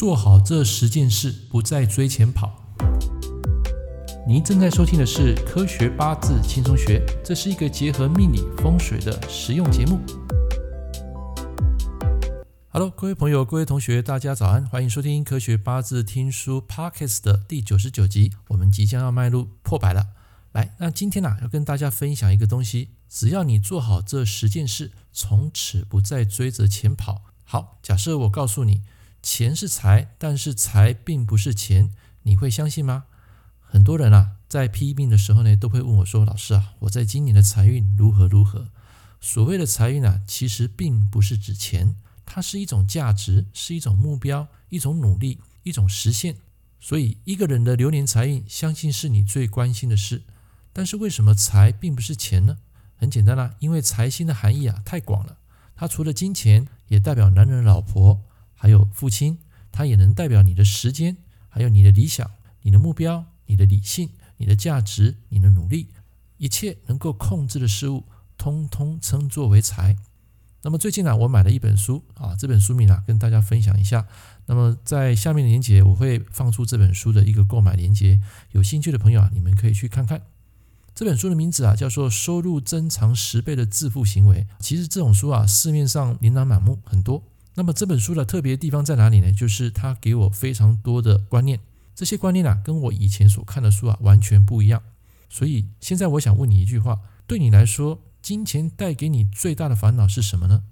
做好这十件事，不再追钱跑。您正在收听的是《科学八字轻松学》，这是一个结合命理风水的实用节目。Hello，各位朋友、各位同学，大家早安，欢迎收听《科学八字听书 Podcast》的第九十九集。我们即将要迈入破百了。来，那今天呢、要跟大家分享一个东西，只要你做好这十件事，从此不再追着钱跑。好，假设我告诉你。钱是财，但是财并不是钱，你会相信吗？很多人啊，在批命的时候呢，都会问我说：“老师啊，我在今年的财运如何如何？”所谓的财运啊，其实并不是指钱，它是一种价值，是一种目标，一种努力，一种实现。所以，一个人的流年财运，相信是你最关心的事。但是，为什么财并不是钱呢？很简单啦、因为财星的含义啊，太广了。它除了金钱，也代表男人、老婆。还有父亲，他也能代表你的时间，还有你的理想、你的目标、你的理性、你的价值、你的努力，一切能够控制的事物，通通称作为财。那么最近呢、啊，我买了一本书啊，这本书名啊，跟大家分享一下。那么在下面的链接，我会放出这本书的一个购买链接，有兴趣的朋友啊，你们可以去看看。这本书的名字啊，叫做《收入增长十倍的致富行为》。其实这种书啊，市面上琳琅满目，很多。那么这本书的特别地方在哪里呢？就是它给我非常多的观念，这些观念啊，跟我以前所看的书啊完全不一样。所以现在我想问你一句话：对你来说，金钱带给你最大的烦恼是什么呢？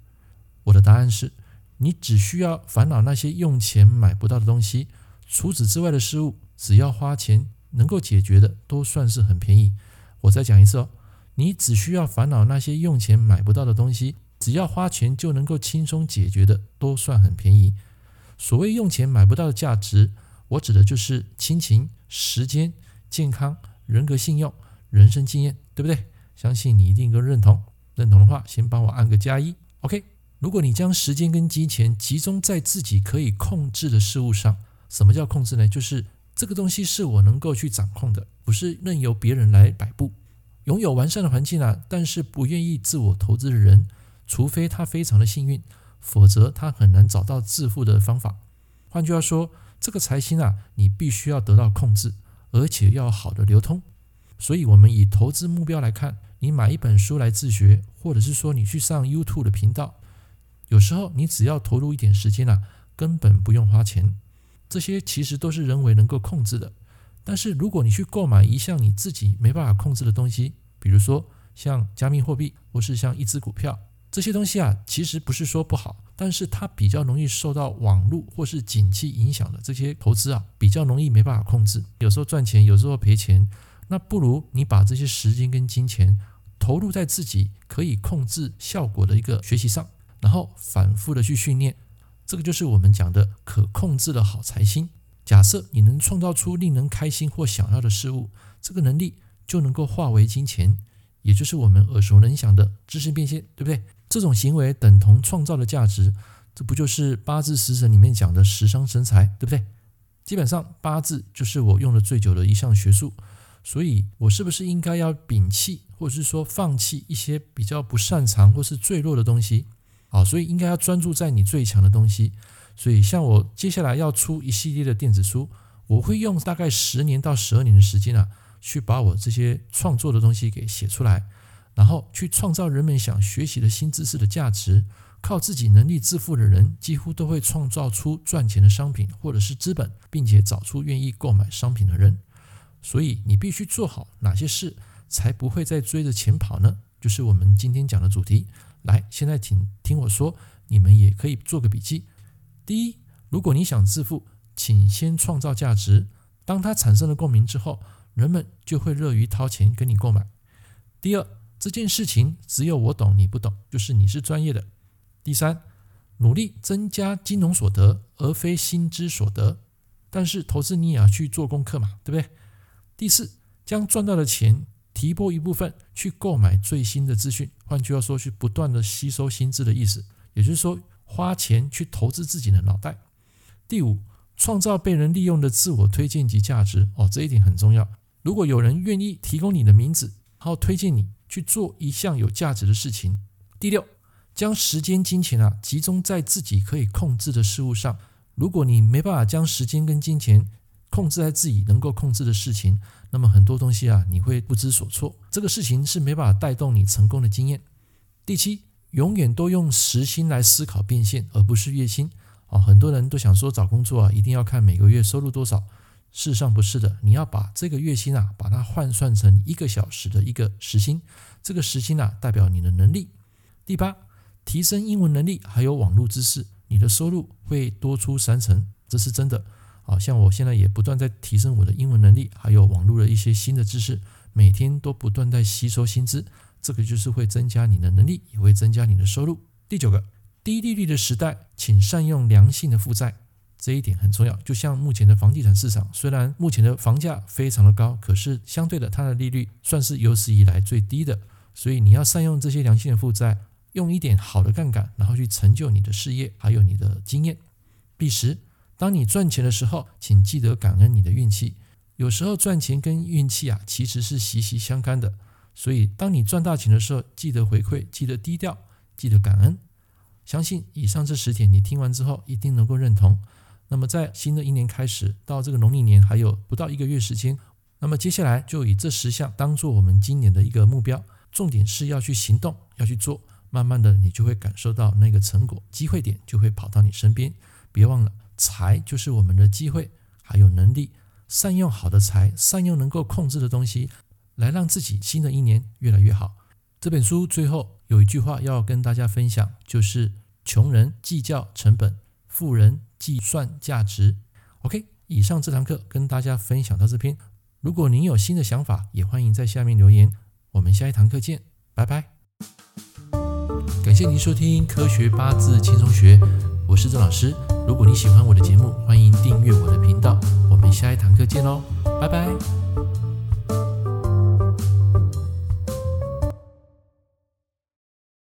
我的答案是：你只需要烦恼那些用钱买不到的东西，除此之外的事物，只要花钱能够解决的，都算是很便宜。我再讲一次哦，你只需要烦恼那些用钱买不到的东西。只要花钱就能够轻松解决的，都算很便宜。所谓用钱买不到的价值，我指的就是亲情、时间、健康、人格信用、人生经验，对不对？相信你一定都认同。认同的话，先帮我按个加一。OK，如果你将时间跟金钱集中在自己可以控制的事物上，什么叫控制呢？就是这个东西是我能够去掌控的，不是任由别人来摆布。拥有完善的环境啊，但是不愿意自我投资的人。除非他非常的幸运，否则他很难找到致富的方法。换句话说，这个财星啊，你必须要得到控制，而且要好的流通。所以，我们以投资目标来看，你买一本书来自学，或者是说你去上 YouTube 的频道，有时候你只要投入一点时间啊，根本不用花钱。这些其实都是人为能够控制的。但是，如果你去购买一项你自己没办法控制的东西，比如说像加密货币，或是像一只股票。这些东西啊，其实不是说不好，但是它比较容易受到网络或是景气影响的这些投资啊，比较容易没办法控制，有时候赚钱，有时候赔钱。那不如你把这些时间跟金钱投入在自己可以控制效果的一个学习上，然后反复的去训练，这个就是我们讲的可控制的好财星。假设你能创造出令人开心或想要的事物，这个能力就能够化为金钱，也就是我们耳熟能详的知识变现，对不对？这种行为等同创造的价值，这不就是八字食神里面讲的食伤生财，对不对？基本上八字就是我用的最久的一项学术，所以我是不是应该要摒弃，或者是说放弃一些比较不擅长或是最弱的东西？好，所以应该要专注在你最强的东西。所以像我接下来要出一系列的电子书，我会用大概十年到十二年的时间啊，去把我这些创作的东西给写出来。然后去创造人们想学习的新知识的价值，靠自己能力致富的人，几乎都会创造出赚钱的商品或者是资本，并且找出愿意购买商品的人。所以你必须做好哪些事，才不会再追着钱跑呢？就是我们今天讲的主题。来，现在请听我说，你们也可以做个笔记。第一，如果你想致富，请先创造价值。当它产生了共鸣之后，人们就会乐于掏钱跟你购买。第二。这件事情只有我懂，你不懂，就是你是专业的。第三，努力增加金融所得，而非薪资所得。但是投资你也要去做功课嘛，对不对？第四，将赚到的钱提拨一部分去购买最新的资讯，换句话说，去不断的吸收新知的意思。也就是说，花钱去投资自己的脑袋。第五，创造被人利用的自我推荐及价值。哦，这一点很重要。如果有人愿意提供你的名字，然后推荐你。去做一项有价值的事情。第六，将时间、金钱啊集中在自己可以控制的事物上，如果你没办法将时间跟金钱控制在自己能够控制的事情，那么很多东西啊，你会不知所措。这个事情是没办法带动你成功的经验。第七，永远都用时薪来思考变现，而不是月薪。哦，很多人都想说找工作啊，一定要看每个月收入多少。事实上不是的，你要把这个月薪啊，把它换算成一个小时的一个时薪，这个时薪啊，代表你的能力。第八，提升英文能力还有网络知识，你的收入会多出三成，这是真的。好像我现在也不断在提升我的英文能力，还有网络的一些新的知识，每天都不断在吸收新知，这个就是会增加你的能力，也会增加你的收入。第九个，低利率的时代，请善用良性的负债。这一点很重要，就像目前的房地产市场，虽然目前的房价非常的高，可是相对的，它的利率算是有史以来最低的。所以你要善用这些良性的负债，用一点好的杠杆，然后去成就你的事业，还有你的经验。第十，当你赚钱的时候，请记得感恩你的运气。有时候赚钱跟运气啊，其实是息息相关的。所以当你赚大钱的时候，记得回馈，记得低调，记得感恩。相信以上这十点，你听完之后一定能够认同。那么在新的一年开始，到这个农历年还有不到一个月时间，那么接下来就以这十项当做我们今年的一个目标，重点是要去行动，要去做，慢慢的你就会感受到那个成果，机会点就会跑到你身边。别忘了，财就是我们的机会，还有能力，善用好的财，善用能够控制的东西，来让自己新的一年越来越好。这本书最后有一句话要跟大家分享，就是穷人计较成本，富人计算价值。OK，以上这堂课跟大家分享到这边。如果您有新的想法，也欢迎在下面留言。我们下一堂课见，拜拜。感谢您收听《科学八字轻松学》，我是郑老师。如果你喜欢我的节目，欢迎订阅我的频道。我们下一堂课见喽，拜拜。